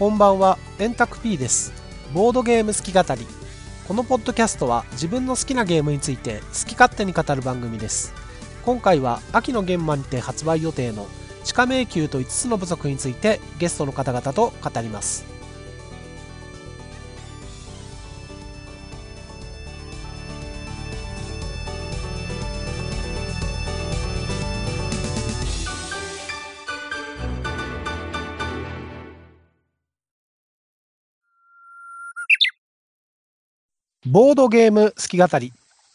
こんばんは、円卓 P です。ボードゲーム好き語り。このポッドキャストは自分の好きなゲームについて好き勝手に語る番組です。今回は秋の現場にて発売予定の地下迷宮と5つの部族についてゲストの方々と語ります。ボードゲーム好き語り。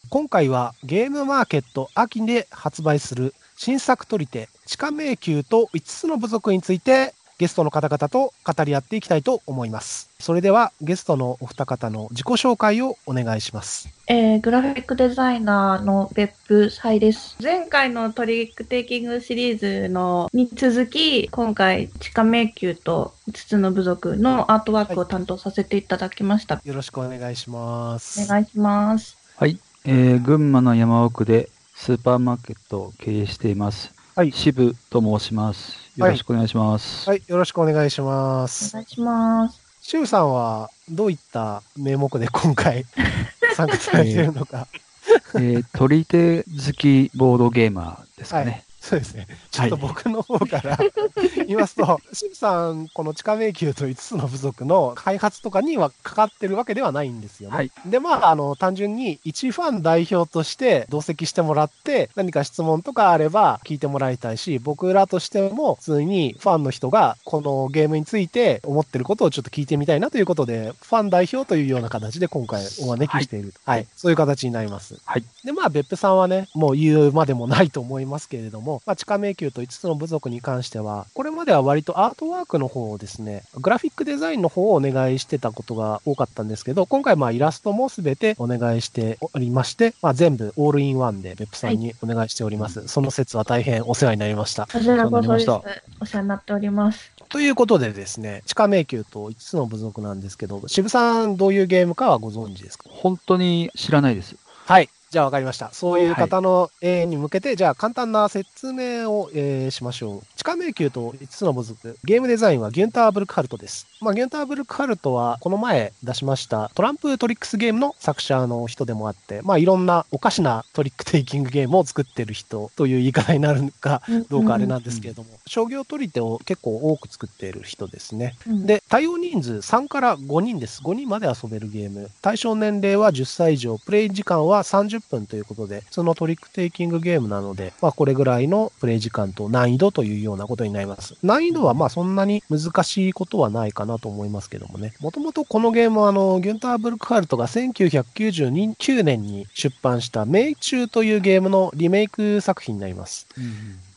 今回はゲームマーケット秋で発売する新作取り手地下迷宮と5つの部族についてゲストの方々と語り合っていきたいと思います。それではゲストのお二方の自己紹介をお願いします。えー、グラフィックデザイナーの別府彩です。前回のトリックテイキングシリーズのに続き、今回、地下迷宮と5つの部族のアートワークを担当させていただきました。よろしくお願いします。お願いします。はい、えー、群馬の山奥でスーパーマーケットを経営しています。はい渋と申します。よろしくお願いします。はい、よろしくお願いしまおす。願いします。シュウさんはどういった名目で今回 参加されているのか。えー、取り手好きボードゲーマーですかね。そうですね。ちょっと僕の方から 言いますと、シムさん、この地下迷宮と5つの部族の開発とかにはかかってるわけではないんですよね。はいで、まあ、あの、単純に一ファン代表として同席してもらって、何か質問とかあれば聞いてもらいたいし、僕らとしても普通にファンの人がこのゲームについて思ってることをちょっと聞いてみたいなということで、ファン代表というような形で今回お招きしている。はい。そういう形になります。はい。で、まあ、別府さんはね、もう言うまでもないと思いますけれども、まあ、地下迷宮と5つの部族に関しては、これまでは割とアートワークの方をですね、グラフィックデザインの方をお願いしてたことが多かったんですけど、今回まあイラストもすべてお願いしておりまして、まあ、全部オールインワンで別府さんにお願いしております。その説は大変お世話になりました。こちらこそですお世話になり。お世話になっております。ということでですね、地下迷宮と5つの部族なんですけど、渋さんどういうゲームかはご存知ですか？本当に知らないです。はい。じゃあ分かりました。そういう方の、えーに向けて、じゃあ簡単な説明を、えーしましょう。地下迷宮と5つの部族。ゲームデザインはギュンター・ブルクハルトです。まあ、ギュンター・ブルクハルトは、この前出しましたトランプトリックスゲームの作者の人でもあって、まあ、いろんなおかしなトリックテイキングゲームを作ってる人という言い方になるかどうかあれなんですけれども、商業取り手を結構多く作っている人ですね。うん、で、対応人数3から5人です。5人まで遊べるゲーム。対象年齢は10歳以上、プレイ時間は30分ということで、そのトリックテイキングゲームなので、まあこれぐらいのプレイ時間と難易度というようなことになります。難易度はまあそんなに難しいことはないかなと思いますけどもね。もともとこのゲームはあの、ギュンター・ブルクハルトが1999年に出版した命中というゲームのリメイク作品になります。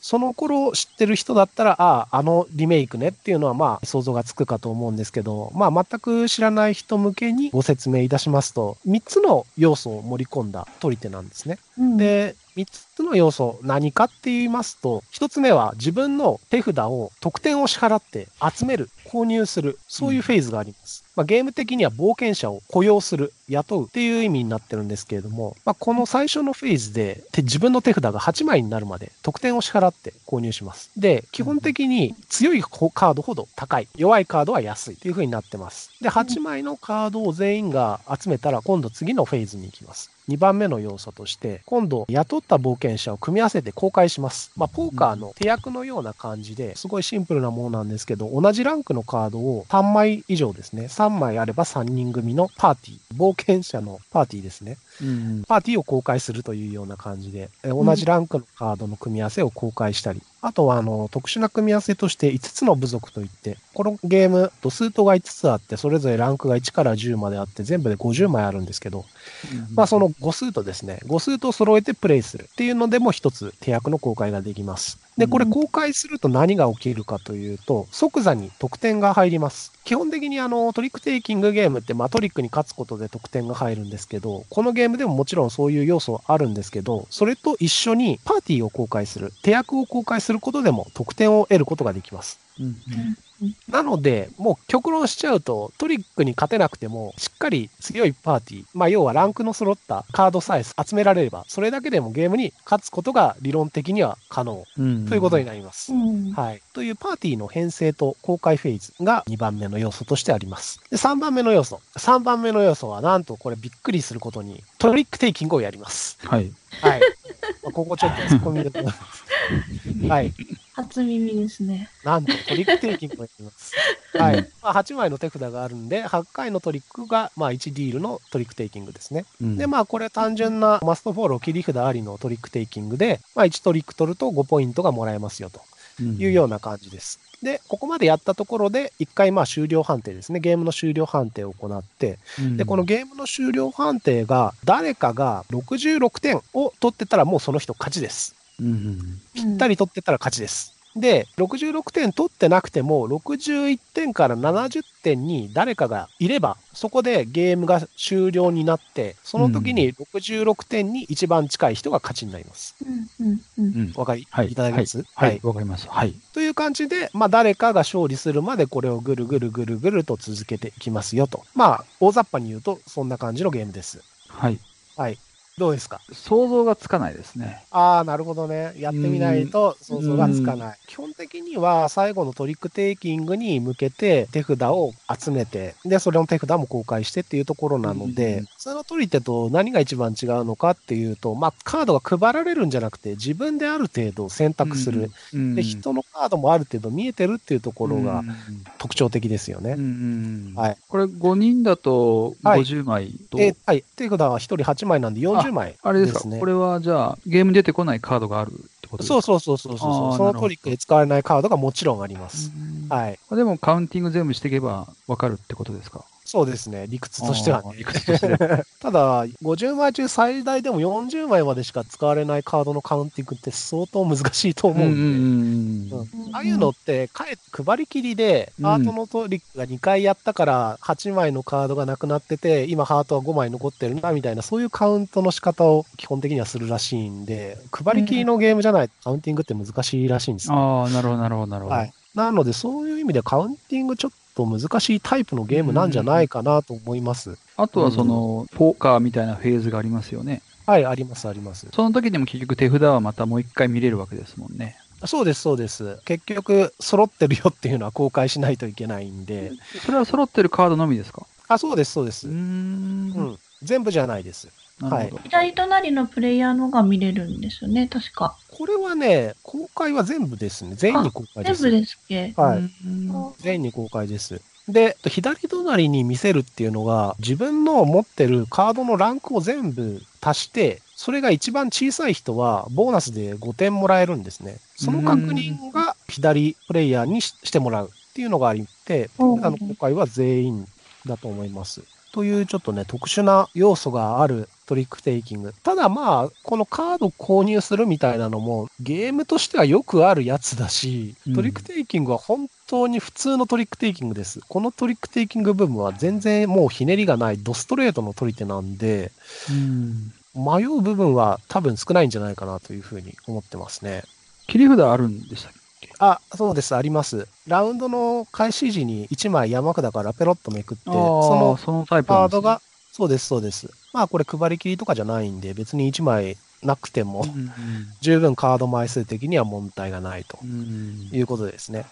その頃知ってる人だったら、ああ、あのリメイクねっていうのはまあ想像がつくかと思うんですけど、まあ全く知らない人向けにご説明いたしますと、3つの要素を盛り込んだ取り手なんですね。うん、で、3つの要素何かって言いますと、1つ目は自分の手札を得点を支払って集める、購入する、そういうフェーズがあります。まあ、ゲーム的には冒険者を雇用する、雇うっていう意味になってるんですけれども、まあ、この最初のフェーズで自分の手札が8枚になるまで得点を支払って購入します。で、基本的に強いカードほど高い、弱いカードは安いという風になってます。で、8枚のカードを全員が集めたら今度次のフェーズに行きます。2番目の要素として、今度雇った冒険者を組み合わせて公開します。まあ、ポーカーの手役のような感じで、すごいシンプルなものなんですけど、同じランクのカードを3枚以上ですね、3枚あれば3人組のパーティー、冒険者のパーティーですね。うん。パーティーを公開するというような感じで、え同じランクのカードの組み合わせを公開したり、あとはあの特殊な組み合わせとして5つの部族といって、このゲーム、スートが5つあって、それぞれランクが1から10まであって、全部で50枚あるんですけど、まあその5スートですね、5スートを揃えてプレイするっていうのでも一つ手役の公開ができます。で、これ公開すると何が起きるかというと、即座に得点が入ります。基本的にあのトリックテイキングゲームって、まあ、トリックに勝つことで得点が入るんですけど、このゲームでももちろんそういう要素あるんですけど、それと一緒にパーティーを公開する、手役を公開することでも得点を得ることができます。うんなので、もう極論しちゃうと、トリックに勝てなくても、しっかり強いパーティー、まあ要はランクの揃ったカードさえ集められれば、それだけでもゲームに勝つことが理論的には可能うんということになります。うんはい。というパーティーの編成と公開フェーズが2番目の要素としてあります。で、3番目の要素。3番目の要素は、なんとこれびっくりすることに、トリックテイキングをやります。はい。はい。まあここちょっと突っ込みでございます。はい。初耳ですね。なんとトリックテイキングをやります。はい。まあ、8枚の手札があるんで、8回のトリックが、まあ、1ディールのトリックテイキングですね。うんで、まあ、これ単純なマストフォロー切り札ありのトリックテイキングで、まあ、1トリック取ると5ポイントがもらえますよというような感じです。で、ここまでやったところで、1回まあ終了判定ですね。ゲームの終了判定を行って、うんで、このゲームの終了判定が、誰かが66点を取ってたらもうその人勝ちです。うんぴぴったり取ってたら勝ちです。で、66点取ってなくても、61点から70点に誰かがいれば、そこでゲームが終了になって、その時に66点に一番近い人が勝ちになります。うんうんうんうんわかり、はい。いただけます？はい。わかります。はい。という感じで、まあ、誰かが勝利するまでこれをぐるぐるぐるぐると続けていきますよと。まあ、大雑把に言うと、そんな感じのゲームです。はい。はい。どうですか？想像がつかないですね。ああ、なるほどね。やってみないと想像がつかない。基本的には最後のトリックテイキングに向けて手札を集めて、で、それの手札も公開してっていうところなので、うん普通の取り手と何が一番違うのかっていうと、まあ、カードが配られるんじゃなくて、自分である程度選択する。うん。で、人のカードもある程度見えてるっていうところがうん特徴的ですよね。はい。これ5人だとはい50枚と、えはい。手札は1人8枚なんで40枚あれですか？ね。これはじゃあゲームに出てこないカードがあるってことですか？そうそうそうそうそう。そのトリックで使われないカードがもちろんあります。うん。はい。でもカウンティング全部していけばわかるってことですか？そうですね。理屈としてはね。理屈として。ただ、50枚中最大でも40枚までしか使われないカードのカウンティングって相当難しいと思うんで。うんうんああいうのって、かえって配り切りで、うんハートのトリックが2回やったから、8枚のカードがなくなってて、今ハートは5枚残ってるな、みたいな、そういうカウントの仕方を基本的にはするらしいんで、配り切りのゲームじゃないとカウンティングって難しいらしいんですよああ、なるほど、なるほど、なるほど。はい。なので、そういう意味でカウンティングちょっと難しいタイプのゲームなんじゃないかなと思います。あとはその、ポーカーみたいなフェーズがありますよね。はい、あります、あります。その時にも結局手札はまたもう一回見れるわけですもんね。そうです、そうです。結局、揃ってるよっていうのは公開しないといけないんで。それは揃ってるカードのみですか？あ、そうです、そうです。うー。うんん。全部じゃないです。なるほど。左隣のプレイヤーのが見れるんですよね、確か。これはね、公開は全部ですね。全員に公開です。全部ですっけ？はい。うん全員に公開です。で、左隣に見せるっていうのが、自分の持ってるカードのランクを全部足して、それが一番小さい人は、ボーナスで5点もらえるんですね。その確認が左プレイヤーにししてもらうっていうのがあって、うんあの今回は全員だと思います。というちょっとね、特殊な要素があるトリックテイキング。ただまあ、このカード購入するみたいなのも、ゲームとしてはよくあるやつだしうん、トリックテイキングは本当に普通のトリックテイキングです。このトリックテイキング部分は全然もうひねりがないドストレートのトリテなんで、うん迷う部分は多分少ないんじゃないかなというふうに思ってますね。切り札あるんでしたっけ？あ、そうです、あります。ラウンドの開始時に1枚山札からペロッとめくって、あそのあ、そのタイプカードが、そうです、そうです。まあこれ配り切りとかじゃないんで、別に1枚なくても、うん十分カード枚数的には問題がないとうんいうことですね。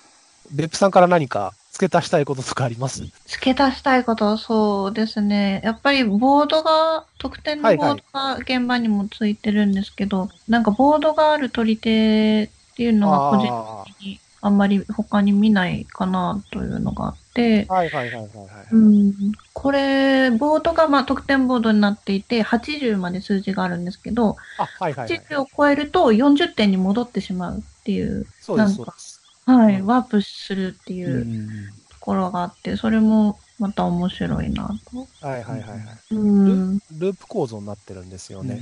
別府さんから何か付け足したいこととかあります？付け足したいことはそうですね。やっぱりボードが、特典のボードが現場にもついてるんですけど、なんかボードがある取り手っていうのが個人あ的にあんまり他に見ないかなというのがあってー、はいはいはいはいはい。うん、これ、ボードがまあ得点ボードになっていて、80まで数字があるんですけど、あ、はいはいはい。80を超えると40点に戻ってしまうっていう、そうです、なんかそうです。はい、うんワープするっていううんところがあって、それもまた面白いなと。はいはいはいはい。うん。ループ構造になってるんですよね。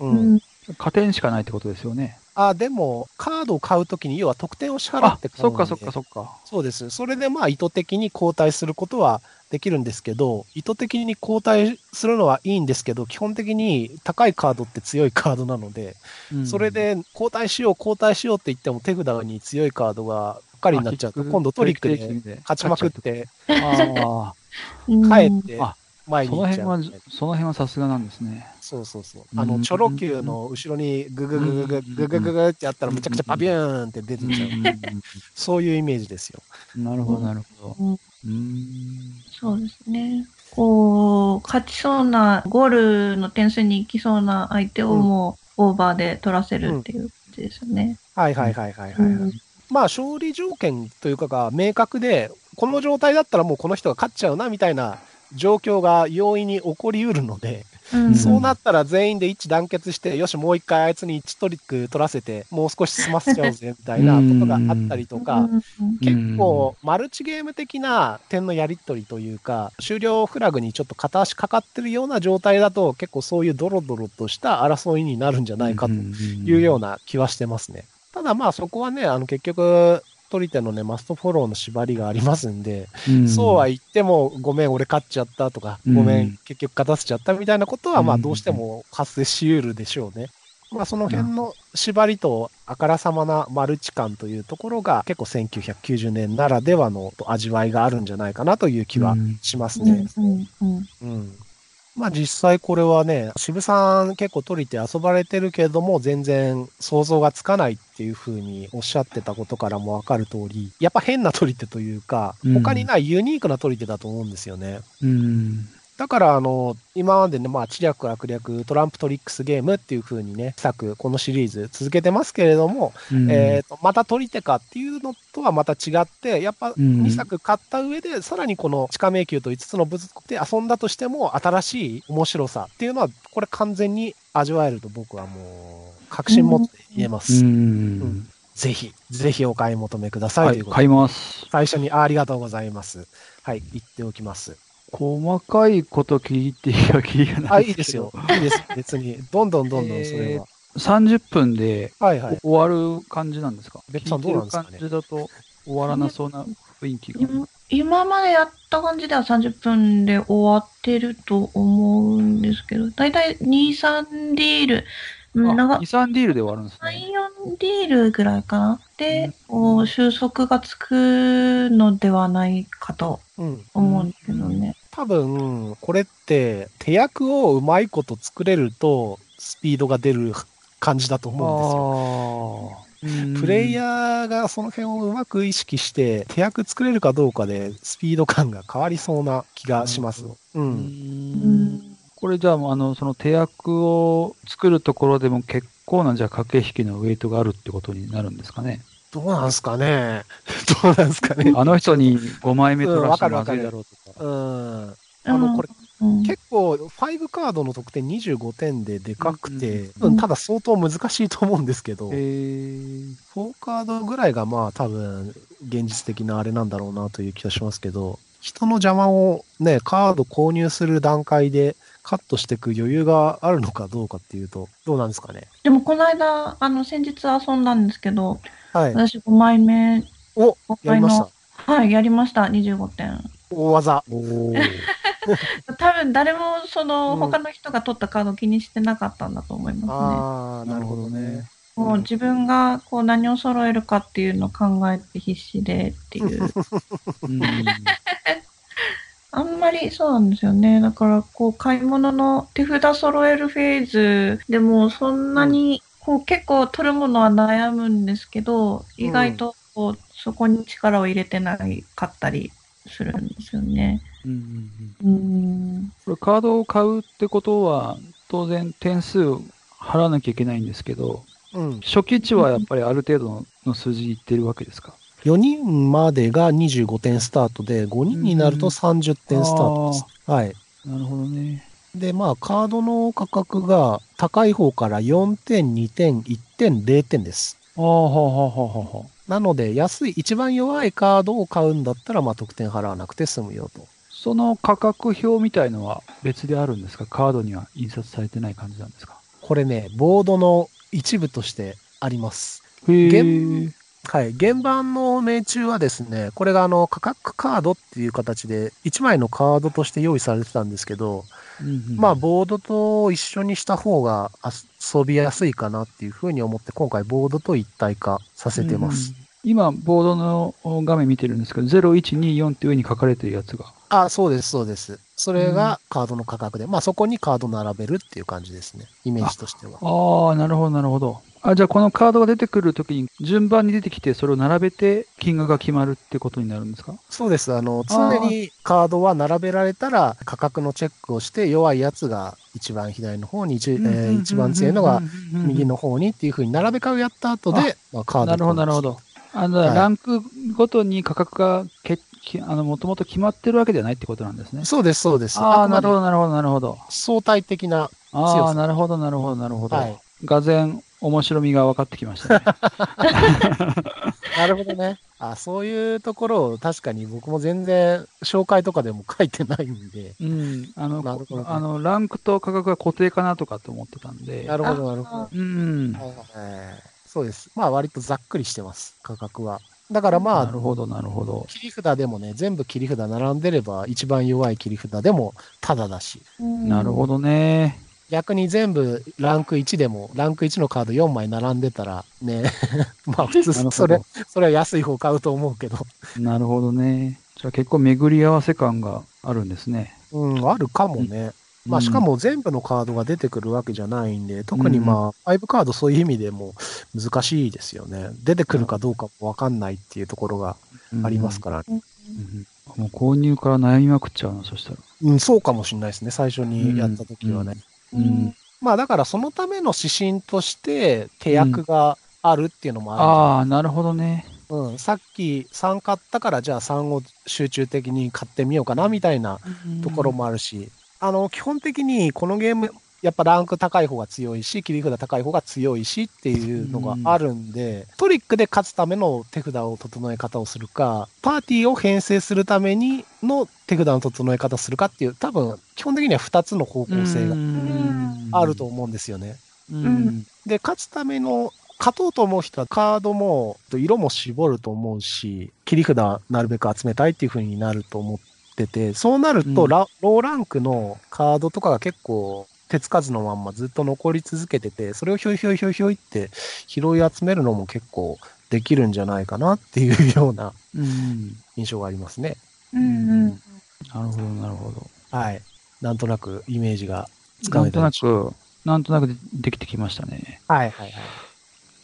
う。うんん。加点しかないってことですよね。あ、でも、カードを買うときに、要は得点を支払あって、買うんでそっかそっかそっか。そうです。それでまあ意図的に交代することはできるんですけど、意図的に交代するのはいいんですけど、基本的に高いカードって強いカードなので、うんそれ、で交代しよう、交代しようって言っても手札に強いカードがかりになっちゃうと、今度トリックでに勝ちまくって、あうん 帰ってあ、前あ、そのに行っちゃう辺は。、その辺はさすがなんですね。そうそうそう。うんあの、チョロ Q の後ろにググググググググググってやったらむちゃくちゃパビューンって出てちゃう。そういうイメージですよ。なるほど、なるほど。そうですね。こう、勝ちそうな、ゴールの点数に行きそうな相手をもうオーバーで取らせるっていう感じですよね。はいはいはいはいはい、うんまあ、勝利条件というかが明確で、この状態だったらもうこの人が勝っちゃうなみたいな状況が容易に起こりうるので、うん。そうなったら全員で一致団結して、よし、もう一回あいつに1トリック取らせて、もう少し済ませちゃおうぜみたいなことがあったりとか、うん。結構、マルチゲーム的な点のやり取りというか、終了フラグにちょっと片足かかってるような状態だと、結構そういうドロドロとした争いになるんじゃないかというような気はしてますね。ただまあそこはね、あの結局、取り手のね、マストフォローの縛りがありますんで、うんそうは言っても、ごめん、俺勝っちゃったとか、うんごめん、結局勝たせちゃったみたいなことは、まあうんどうしても発生し得るでしょうね。まあその辺の縛りとあからさまなマルチ感というところが結構1990年ならではの味わいがあるんじゃないかなという気はしますね。うんうんうん。まあ実際これはね、渋さん結構取りて遊ばれてるけれども、全然想像がつかないっていうふうにおっしゃってたことからもわかる通り、やっぱ変な取り手というか、うん他にないユニークな取り手だと思うんですよね。うん。だから、あの、今までね、まあ、知略悪略、トランプトリックスゲームっていう風にね、作、このシリーズ続けてますけれども、うんえっ、と、また取り手かっていうのとはまた違って、やっぱうん2作買った上で、さらにこの地下迷宮と5つの部族で遊んだとしても、新しい面白さっていうのは、これ完全に味わえると僕はもう、確信持って言えます。うん。ぜひ、ぜひお買い求めくださいはい、ということで、買います。最初にあありがとうございます。はい、言っておきます。細かいこと聞いていや、聞いてないあ、いいですよ。いいです。別に。どんどんどんどんそれは。30分ではいはい。終わる感じなんですか？別さんどうなんですかね聞いてる感じだと終わらなそうな雰囲気が。今今までやった感じでは30分で終わってると思うんですけど、だいたい2、3ディール、うんあ、長2、3ディールで終わるんです3、ね。4ディールぐらいかな。で、収束がつくのではないかとうん。思うんですけどね。多分、これって、手役をうまいこと作れると、スピードが出る感じだと思うんですよ。プレイーヤーがその辺をうまく意識して、手役作れるかどうかで、スピード感が変わりそうな気がします。う。うんん。これじゃあ、あの、その手役を作るところでも結構な、じゃあ駆け引きのウェイトがあるってことになるんですかね。どうなんすかね。どうなんすかね。あの人に5枚目取らせたらまずいうんわかるわかるだろうとか。うん。あの、これ、うん、結構、5カードの得点25点ででかくて、うんうんただ相当難しいと思うんですけど、えー、4カードぐらいがまあ多分現実的なあれなんだろうなという気がしますけど、人の邪魔をね、カード購入する段階でカットしていく余裕があるのかどうかっていうと、どうなんですかね？でもこの間、あの、先日遊んだんですけど、はい。私5枚目、お5やりました。はい、やりました、25点。大技。おー 多分誰もその、うん他の人が取ったカード気にしてなかったんだと思いますああ、なるほどね。ね。もう自分がこう何を揃えるかっていうのを考えて必死でっていう。うん あんまりそうなんですよね。だからこう買い物の手札揃えるフェーズでもそんなにこう結構取るものは悩むんですけど、意外とこうそこに力を入れてないかったりするんですよね。うんうんうんうん。これカードを買うってことは、当然点数払わなきゃいけないんですけど、うん。初期値はやっぱりある程度の数字いってるわけですか？4人までが25点スタートで、5人になると30点スタートです。はい。なるほどね。で、まあ、カードの価格が高い方から4点、2点、1点、0点です。ああ、はあはあはあはあ。なので、安い、一番弱いカードを買うんだったら、まあ、得点払わなくて済むよと。その価格表みたいのは別であるんですか？カードには印刷されてない感じなんですか？これね、ボードの一部としてあります。へ現はい。原版の命中はですね、これがあの、価格カードっていう形で、1枚のカードとして用意されてたんですけど、まあ、ボードと一緒にした方が遊びやすいかなっていうふうに思って、今回ボードと一体化させてます。。うん今、ボードの画面見てるんですけど、0124って上に書かれてるやつが。あ、そうです、そうです。それがカードの価格で、まあそこにカード並べるっていう感じですね。イメージとしては。ああ、なるほど、なるほど。あ、じゃあこのカードが出てくるときに順番に出てきて、それを並べて金額が決まるってことになるんですか？そうです。あの、常にカードは並べられたら価格のチェックをして、弱いやつが一番左の方に、一えー一番強いのが右の方にっていうふうに並べ替えをやった後で、まあ、カードなるほど、なるほど。あの、はいランクごとに価格がけきあの、もともと決まってるわけではないってことなんですね。そうです、そうです。ああ、なるほど、なるほど、なるほど。相対的な、ああ、なるほど、なるほど、なるほど。はいがぜん面白みが分かってきましたね。なるほどね。あそういうところを確かに僕も全然紹介とかでも書いてないんで。うん。あの、ねあの、ランクと価格が固定かなとかと思ってたんで。なるほど、なるほど。うん。はいはいそうです。まあ割とざっくりしてます、価格は。だからまあ、なるほど、なるほど。切り札でもね、全部切り札並んでれば、一番弱い切り札でもタダだし、なるほどね。逆に全部ランク1でも、ランク1のカード4枚並んでたら、ね、まあ普通、それ、それは安い方買うと思うけど、なるほどね。じゃあ結構巡り合わせ感があるんですね。うん、あるかもね。まあ、うん。しかも全部のカードが出てくるわけじゃないんで、特にまあ、5カードそういう意味でも難しいですよね。出てくるかどうかもわかんないっていうところがありますから、ね。うん。もう購入から悩みまくっちゃうの、そしたら。うん、そうかもしれないですね、最初にやった時はね。うん。まあ、だからそのための指針として、手役があるっていうのもあるんじゃないああ、なるほどね。うん、さっき3買ったから、じゃあ3を集中的に買ってみようかなみたいなところもあるし、あの、基本的にこのゲーム、やっぱランク高い方が強いし、切り札高い方が強いしっていうのがあるんで、トリックで勝つための手札を整え方をするか、パーティーを編成するためにの手札の整え方をするかっていう、多分、基本的には2つの方向性があると思うんですよね。うん。で、勝つための、勝とうと思う人はカードも、色も絞ると思うし、切り札なるべく集めたいっていう風になると思ってて、そうなると、うんラローランクのカードとかが結構、手つかずのまんまずっと残り続けてて、それをひょいひょいひょいひょいって拾い集めるのも結構できるんじゃないかなっていうようなうん。印象がありますね。うんうん。なるほど、なるほど。はい。なんとなくイメージがつかなんとなめたでしょうく、なんとなくでできてきましたね。はいはいはい。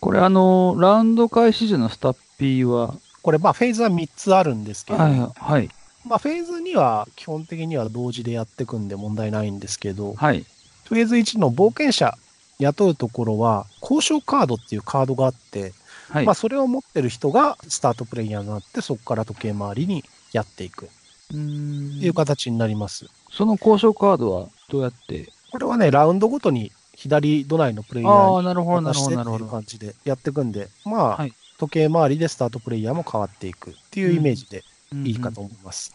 これあの、ラウンド開始時のスタッピーは、これまあフェーズは3つあるんですけど、はい、はい、まあ、フェーズ2は基本的には同時でやっていくんで問題ないんですけど、はい。フェーズ1の冒険者雇うところは、交渉カードっていうカードがあって、はい。まあ、それを持ってる人がスタートプレイヤーになって、そこから時計回りにやっていくっていう形になります。その交渉カードはどうやって？これはね、ラウンドごとに左隣のプレイヤーに渡してっていうなるほど。感じでやっていくんで、まあ、はい時計回りでスタートプレイヤーも変わっていくっていうイメージでいいかと思います。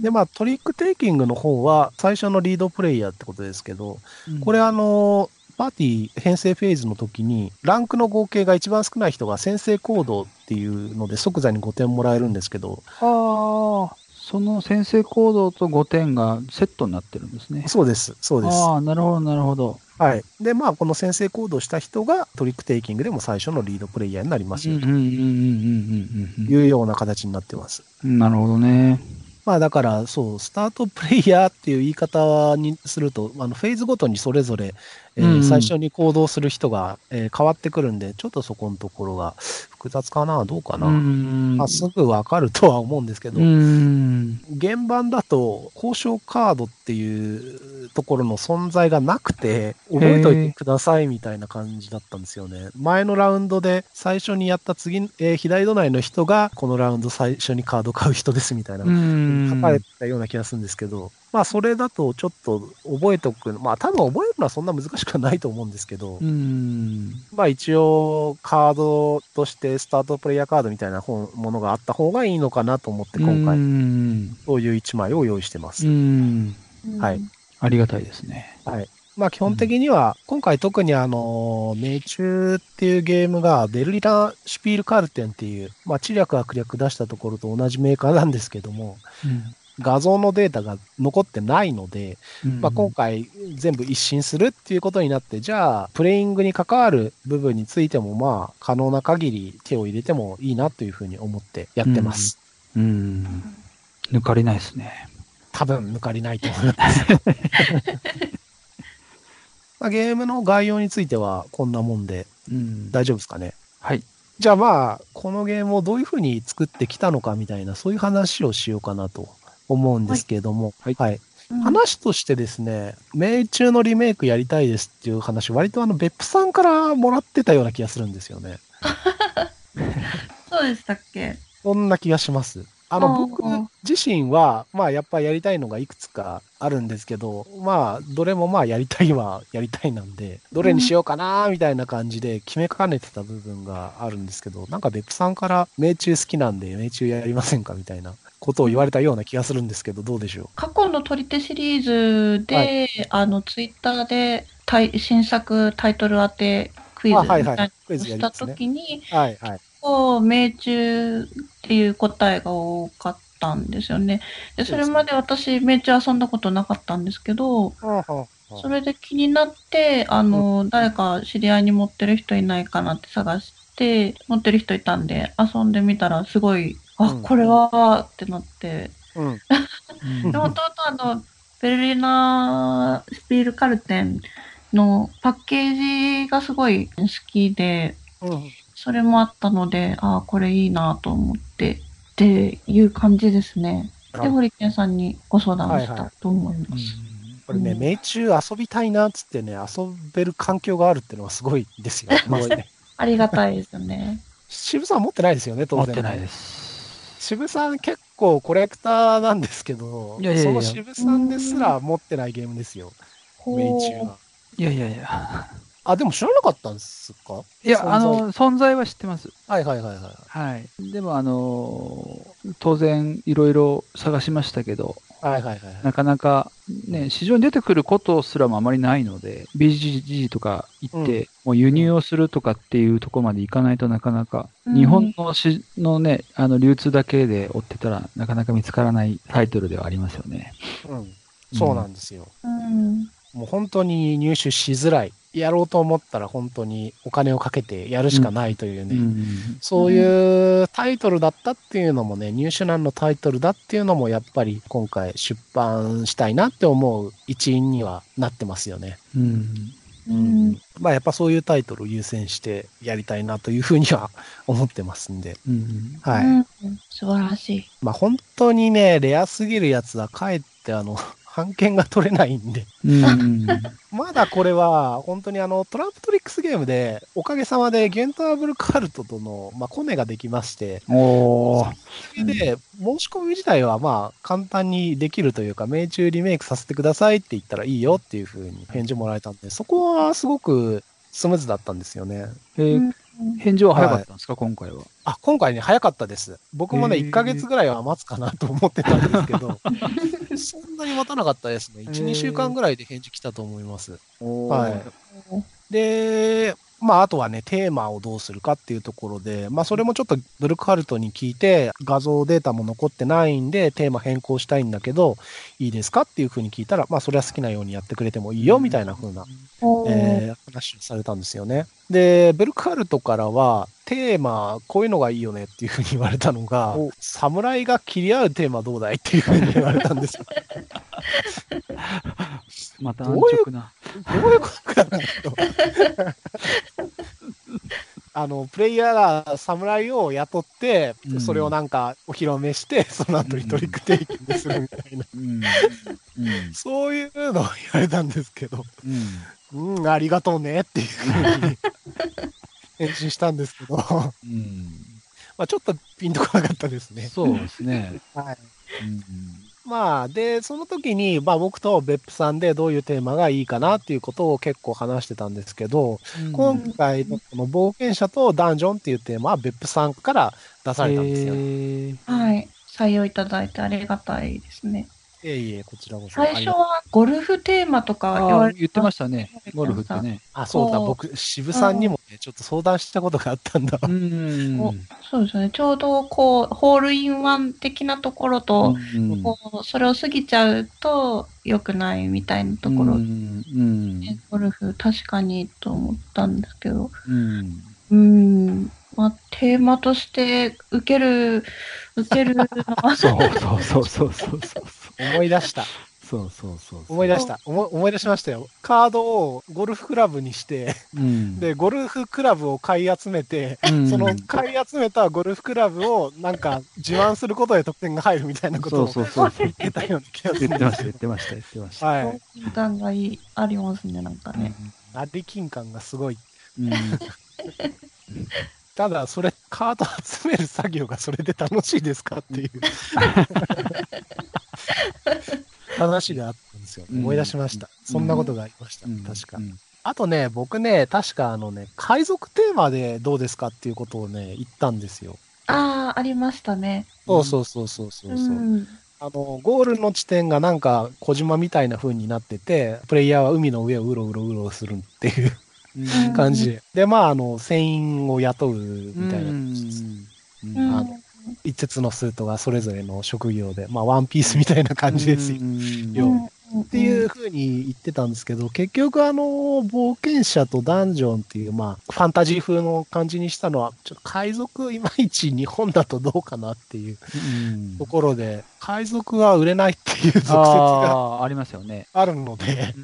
で、まあ、トリックテイキングの方は、最初のリードプレイヤーってことですけど、うん。これあの、パーティー編成フェーズの時に、ランクの合計が一番少ない人が先制行動っていうので即座に5点もらえるんですけど、ああ、その先制行動と5点がセットになってるんですね。そうです、そうです。ああ、なるほど、なるほど。はい。で、まあ、この先制行動した人がトリックテイキングでも最初のリードプレイヤーになりますよというような形になってます。うん。なるほどね。まあだから、そう、スタートプレイヤーっていう言い方にすると、あのフェーズごとにそれぞれ、えー最初に行動する人が、えー変わってくるんで、ちょっとそこのところが複雑かな、どうかな。うんまあ、すぐわかるとは思うんですけど、うん。現場だと交渉カードっていうところの存在がなくて、覚えておいてくださいみたいな感じだったんですよね。前のラウンドで最初にやった次、えー左隣の人がこのラウンド最初にカード買う人ですみたいなうん。書かれてたような気がするんですけど、まあそれだとちょっと覚えておく、まあ多分覚えるのはそんな難しくはないと思うんですけど、うん。まあ一応カードとしてスタートプレイヤーカードみたいな本ものがあった方がいいのかなと思って今う回ん。そういう1枚を用意してます。うん。はい。ありがたいですね。はい。まあ基本的には、今回特にあの、命中っていうゲームがベルリラシュピールカルテンっていう、まあ知略悪略出したところと同じメーカーなんですけども、うん。画像のデータが残ってないので、うんまあ、今回全部一新するっていうことになって、じゃあ、プレイングに関わる部分についても、まあ、可能な限り手を入れてもいいなというふうに思ってやってます。うん。抜かりないですね。多分抜かりないと思います。まあ、ゲームの概要についてはこんなもんでうん。大丈夫ですかね？はい。じゃあまあ、このゲームをどういうふうに作ってきたのかみたいな、そういう話をしようかなと思うんですけれども、はい。はい。うん。話としてですね、命中のリメイクやりたいですっていう話、割とあの、別府さんからもらってたような気がするんですよね。そうでしたっけ？そんな気がします。あの、僕自身は、まあ、やっぱやりたいのがいくつかあるんですけど、まあ、どれもまあ、やりたいはやりたいなんで、どれにしようかな、みたいな感じで決めかねてた部分があるんですけど、なんか別府さんから命中好きなんで、命中やりませんか？みたいなことを言われたような気がするんですけど、どうでしょう？過去の取り手シリーズで、はあの、ツイッターで新作タイトル当てクイズあみたいなをしたときに、はい、はい。こう、命中っていう答えが多かったんですよね。で、それまで私、命中遊んだことなかったんですけど、それで気になって、あの、誰か知り合いに持ってる人いないかなって探して、持ってる人いたんで、遊んでみたらすごい、あ、うんこれは、ってなって。うん。う んで、もともとあの、ベルリナー・スピールカルテンのパッケージがすごい好きで、うん。それもあったので、ああ、これいいなと思って、っていう感じですね。で、ホリケンさんにご相談しはいはいたと思います。これね、うん命中遊びたいなっつってね、遊べる環境があるっていうのはすごいですよ。ね。ありがたいですよね。渋さん持ってないですよね、当然。持ってないです。渋さん結構コレクターなんですけど、いやいやいやその渋さんですら持ってないゲームですよ、命中は。いやいやいや。あ、でも知らなかったんですか？いや、あの、存在は知ってます。はいはいはいはい。はい。でも、あの、当然、いろいろ探しましたけど、はいはいはい。なかなか、ね、市場に出てくることすらもあまりないので、BGG とか行って、もう輸入をするとかっていうところまでいかないとなかなか、うん日本のしのね、あの流通だけで追ってたらなかなか見つからないタイトルではありますよね。うん。そうなんですよ。うん。もう本当に入手しづらい。やろうと思ったら本当にお金をかけてやるしかないというね。うんそういうタイトルだったっていうのもね、入手難のタイトルだっていうのもやっぱり今回出版したいなって思う一因にはなってますよね。うんうん。まあやっぱそういうタイトルを優先してやりたいなというふうには思ってますんで。うんはい。うん素晴らしい。まあ本当にね、レアすぎるやつはかえってあの、版権が取れないんで。うん まだこれは、本当にあの、トランプトリックスゲームで、おかげさまでゲンターブルカルトとの、まあ、コネができまして、おーそれで、申し込み自体はまあ、簡単にできるというか、命中リメイクさせてくださいって言ったらいいよっていうふうに返事もらえたんで、そこはすごくスムーズだったんですよね。返事は早かったんですか、今回は。あ、今回ね、早かったです。僕もね、へー1ヶ月ぐらいは待つかなと思ってたんですけど、そんなに待たなかったですね。1、へー2週間ぐらいで返事来たと思います。おはい。で、まあ、あとはね、テーマをどうするかっていうところで、まあ、それもちょっとブルクハルトに聞いて、画像データも残ってないんで、テーマ変更したいんだけど、いいですかっていうふうに聞いたら、まあ、それは好きなようにやってくれてもいいよ、みたいな風な、おーえー話をされたんですよね。で、ブルクハルトからは、テーマ、こういうのがいいよねっていうふうに言われたのがお、侍が切り合うテーマどうだいっていうふうに言われたんですよ。またどういう安直な。どういうことかなと。あの、プレイヤーが侍を雇ってう、んそれをなんかお披露目して、その後にトリックテイキングするみたいな、うん。うん。そういうのを言われたんですけど、うん。うん、ありがとうねっていうふうに返信したんですけど、まうん。あちょっとピンとこなかったですね。そうですね。はい。うん。まあ、で、その時に、まあ僕と別府さんでどういうテーマがいいかなっていうことを結構話してたんですけど、今回のこの冒険者とダンジョンっていうテーマは別府さんから出されたんですよ。はい。採用いただいてありがたいですね。いえいえ、こちらこそ。最初はゴルフテーマとか言ってましたね。ゴルフってね。あ、そうだ、僕、渋さんにもちょっと相談したことがあったんだ。うん。おそうですね。ちょうどこう、ホールインワン的なところと、うんこうそれを過ぎちゃうと良くないみたいなところ、うん。うんねゴルフ確かにと思ったんですけど、うん。うん、まあ、テーマとして受ける、受けるのは、そうそうそうそうそうそう。思い出した。そうそうそう。思い出した。思い思い出しましたよ。カードをゴルフクラブにして、うん。で、ゴルフクラブを買い集めて、うんその買い集めたゴルフクラブをなんか自慢することで得点が入るみたいなことをそうそうそうそう。言ってたような気がする言ってました、言ってました、言ってました。はい。親近感がいいありますね、なんかね。アディキン感がすごい。うん。ただ、それ、カード集める作業がそれで楽しいですかっていう話があったんですよ。うん思い出しました。そんなことがありました。うん確かう。んあとね、僕ね、確かあのね、海賊テーマでどうですかっていうことをね、言ったんですよ。ああ、ありましたね。そうそうそうそうそうう。ん。あの、ゴールの地点がなんか小島みたいな風になってて、プレイヤーは海の上をうろうろうろするっていううん感じで。で、まあ、あの、船員を雇うみたいな。うんうんあの一節のスートがそれぞれの職業で、まあ、ワンピースみたいな感じですよ。っていう風に言ってたんですけど、結局あの、冒険者とダンジョンっていう、まあ、ファンタジー風の感じにしたのは、ちょっと海賊いまいち日本だとどうかなっていううんところで、海賊は売れないっていう俗説がありますよね。あるので。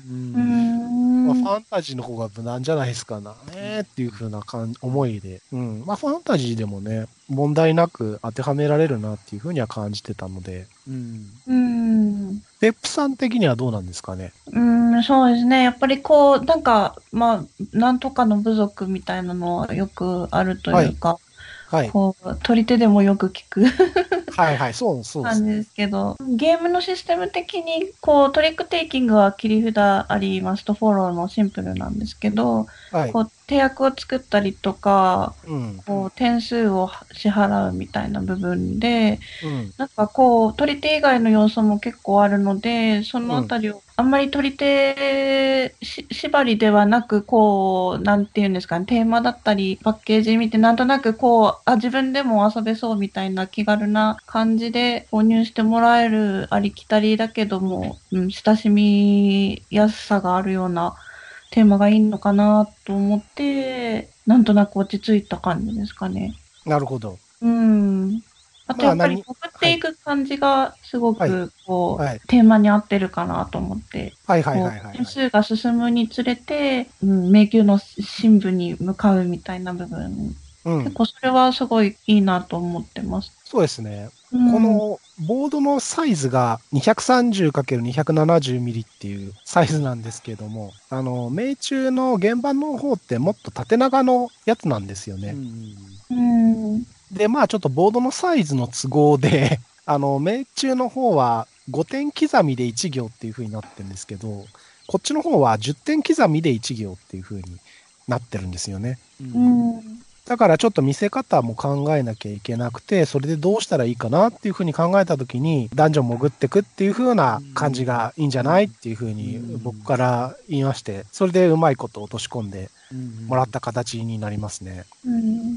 まあ、ファンタジーの方が無難じゃないですかな、ねっていう風な感思いで、うん。まあ、ファンタジーでもね、問題なく当てはめられるなっていう風には感じてたので、うんうん。別府さん的にはどうなんですかね？うん、そうですね。やっぱりこう、なんか、まあ、なんとかの部族みたいなのはよくあるというか、はい。こう、取り手でもよく聞くはいはい、そうそうですね。感じですけど、ゲームのシステム的に、こう、トリックテイキングは切り札あり、マストフォローのシンプルなんですけど、はいこ。う、手役を作ったりとか、うん。こう、点数を支払うみたいな部分で、うん。なんかこう、取り手以外の要素も結構あるので、そのあたりを、あんまり取り手し縛りではなく、こう、なんていうんですかね、テーマだったり、パッケージ見て、なんとなくこう、あ、自分でも遊べそうみたいな気軽な感じで購入してもらえるありきたりだけども、うん、親しみやすさがあるようなテーマがいいのかなと思って、なんとなく落ち着いた感じですかね。なるほど。うん。あとまあやっぱり何送っていく感じがすごはいくこう、はいテーマに合ってるかなと思って、はいはいこはいはいう点。数が進むにつれて、うん、迷宮の深部に向かうみたいな部分、うん結。構それはすごいいいなと思ってます。そうですね。うんこのボードのサイズが 230×270 ミリっていうサイズなんですけども、あの、命中の原版の方ってもっと縦長のやつなんですよね。うん、で、まあちょっとボードのサイズの都合で、あの、命中の方は5点刻みで1行っていう風になってるんですけど、こっちの方は10点刻みで1行っていう風になってるんですよね。うん、だからちょっと見せ方も考えなきゃいけなくて、それでどうしたらいいかなっていうふうに考えたときに、ダンジョン潜ってくっていう風な感じがいいんじゃないっていうふうに僕から言いまして、それでうまいこと落とし込んでもらった形になりますね。うん、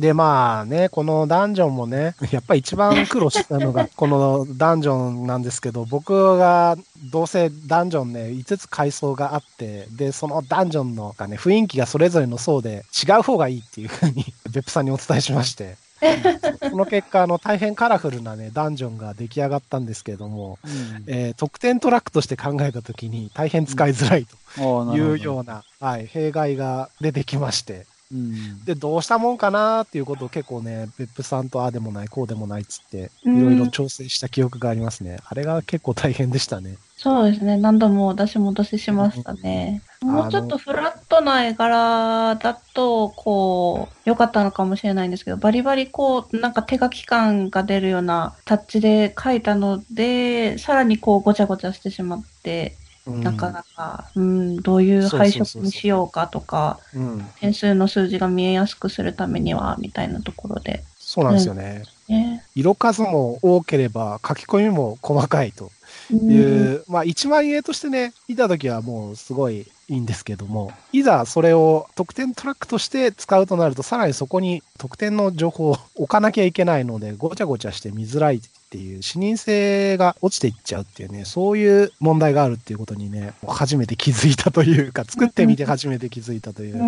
で、まあね、このダンジョンもね、やっぱり一番苦労したのが、このダンジョンなんですけど、僕がどうせダンジョンね、5つ階層があって、で、そのダンジョンのがね、雰囲気がそれぞれの層で違う方がいいっていうふうに、別府さんにお伝えしまして、その結果、あの、大変カラフルなね、ダンジョンが出来上がったんですけれども、えー得点トラックとして考えたときに大変使いづらいというような、はい、弊害が出てきまして、うんで、どうしたもんかなっていうことを結構ね、別府さんとああでもない、こうでもないっつって、いうんろいろ調整した記憶がありますね。あれが結構大変でしたね。そうですね。何度も出し戻ししましたね。うんもうちょっとフラットな絵柄だと、こう、良かったのかもしれないんですけど、バリバリこう、なんか手書き感が出るようなタッチで描いたので、さらにこう、ごちゃごちゃしてしまって、うんなかなか、うん、どういう配色にしようかとか、うん。点数の数字が見えやすくするためには、みたいなところで。そうなんですよね。ね。色数も多ければ書き込みも細かいとうんいう、まあ一万円としてね、見たときはもうすごいいいんですけども、いざそれを得点トラックとして使うとなると、さらにそこに得点の情報を置かなきゃいけないので、ごちゃごちゃして見づらいっていう、視認性が落ちていっちゃうっていうね、そういう問題があるっていうことにね、初めて気づいたというか、作ってみて初めて気づいたというか、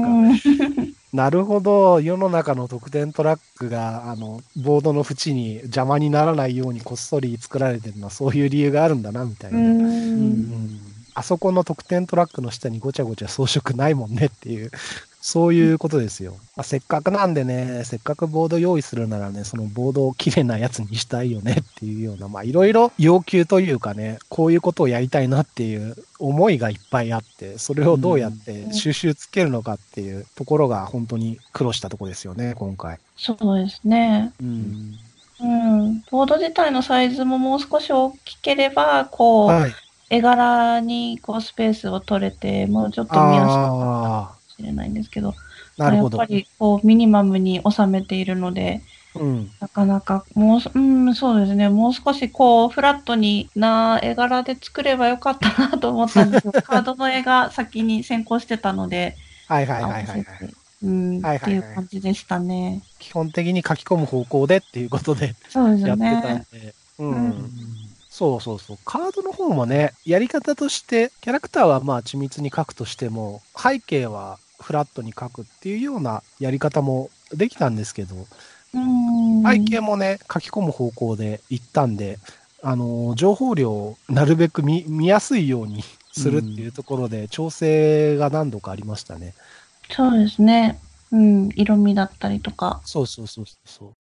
なるほど、世の中の得点トラックが、あの、ボードの縁に邪魔にならないようにこっそり作られてるのは、そういう理由があるんだな、みたいな。うん。あそこの得点トラックの下にごちゃごちゃ装飾ないもんねっていう、そういうことですよ。まあ、せっかくなんでね、せっかくボード用意するならね、そのボードを綺麗なやつにしたいよねっていうような、まあいろいろ要求というかね、こういうことをやりたいなっていう思いがいっぱいあって、それをどうやって収集つけるのかっていうところが本当に苦労したところですよね、今回。そうですね。うん。うん。ボード自体のサイズももう少し大きければ、こう、はい。絵柄にこうスペースを取れて、もうちょっと見やすいかもあしれないんですけど、あ、なるほどやっぱ。りこうミニマムに収めているので、うん。なかなか、もう、うん、そうですね。もう少しこう、フラットにな絵柄で作ればよかったなと思ったんですけど、カードの絵が先に先行してたので、はいはいはいはい、はい合わせ。てうん、はいはいはいっていう感じでしたね。基本的に書き込む方向でっていうことで そうですよやってたんね。で。うん。うんそうそうそう。カードの方もね、やり方として、キャラクターはまあ緻密に書くとしても、背景はフラットに書くっていうようなやり方もできたんですけど、うん。背景もね、書き込む方向で行ったんで、あのー情報量をなるべく見見やすいようにするっていうところで、調整が何度かありましたね。そうですね。うん、色味だったりとか。そうそうそうそう。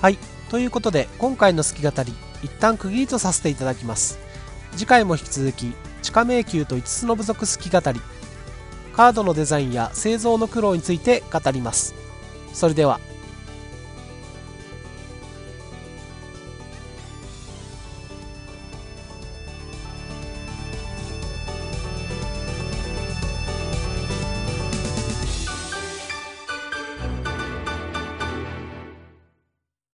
はい。ということで、今回の好き語り、一旦区切りとさせていただきます。次回も引き続き、地下迷宮と5つの部族好き語り、カードのデザインや製造の苦労について語ります。それでは。